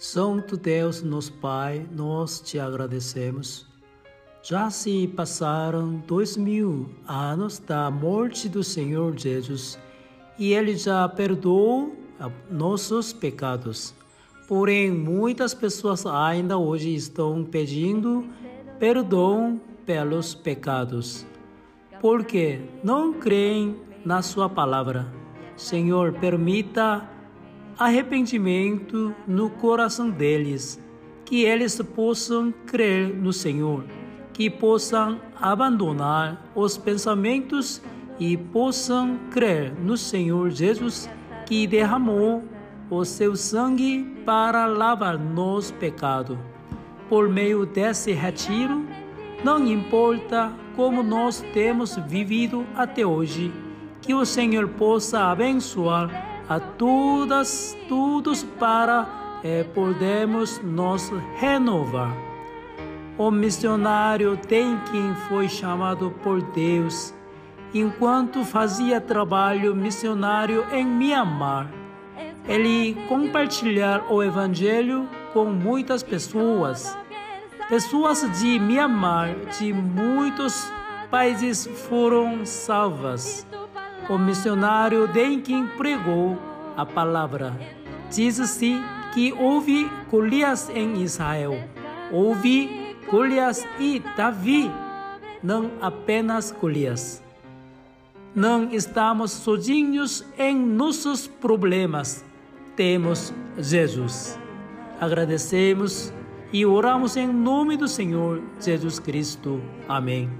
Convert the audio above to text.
Santo Deus, nosso Pai, nós te agradecemos. Já se passaram dois mil anos da morte do Senhor Jesus e Ele já perdoou nossos pecados. Porém, muitas pessoas ainda hoje estão pedindo perdão pelos pecados, porque não creem na Sua palavra. Senhor, permita arrependimento no coração deles, que eles possam crer no Senhor, que possam abandonar os pensamentos e possam crer no Senhor Jesus, que derramou o seu sangue para lavar nos pecados. Por meio desse retiro, não importa como nós temos vivido até hoje, que o Senhor possa abençoar a todas, todos para é, podermos nos renovar. O missionário tem quem foi chamado por Deus enquanto fazia trabalho missionário em Myanmar. Ele compartilhar o evangelho com muitas pessoas. Pessoas de Myanmar, de muitos países foram salvas o missionário de quem pregou a palavra. Diz-se que houve Golias em Israel. Houve Golias e Davi, não apenas Golias. Não estamos sozinhos em nossos problemas. Temos Jesus. Agradecemos e oramos em nome do Senhor Jesus Cristo. Amém.